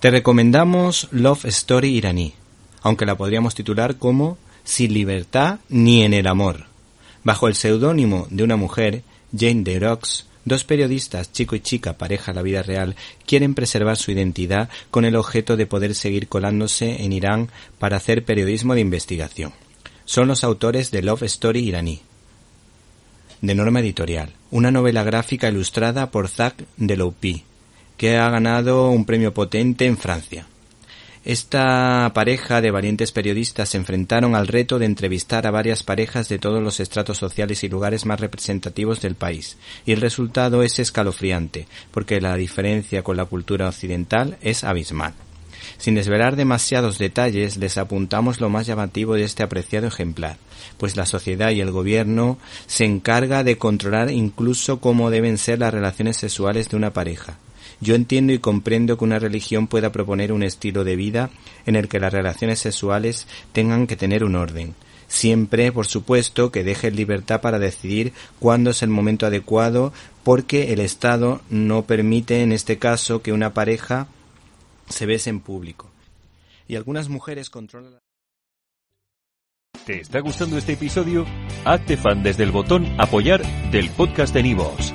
Te recomendamos Love Story iraní, aunque la podríamos titular como Sin libertad ni en el amor. Bajo el seudónimo de una mujer, Jane Derox, dos periodistas, chico y chica, pareja en la vida real, quieren preservar su identidad con el objeto de poder seguir colándose en Irán para hacer periodismo de investigación. Son los autores de Love Story iraní, de Norma Editorial, una novela gráfica ilustrada por Zach Deloupi, que ha ganado un premio potente en Francia. Esta pareja de valientes periodistas se enfrentaron al reto de entrevistar a varias parejas de todos los estratos sociales y lugares más representativos del país, y el resultado es escalofriante, porque la diferencia con la cultura occidental es abismal. Sin desvelar demasiados detalles, les apuntamos lo más llamativo de este apreciado ejemplar, pues la sociedad y el gobierno se encarga de controlar incluso cómo deben ser las relaciones sexuales de una pareja, yo entiendo y comprendo que una religión pueda proponer un estilo de vida en el que las relaciones sexuales tengan que tener un orden. Siempre, por supuesto, que deje libertad para decidir cuándo es el momento adecuado, porque el Estado no permite en este caso que una pareja se bese en público. Y algunas mujeres controlan. ¿Te está gustando este episodio? Hazte fan desde el botón Apoyar del podcast de Nivos.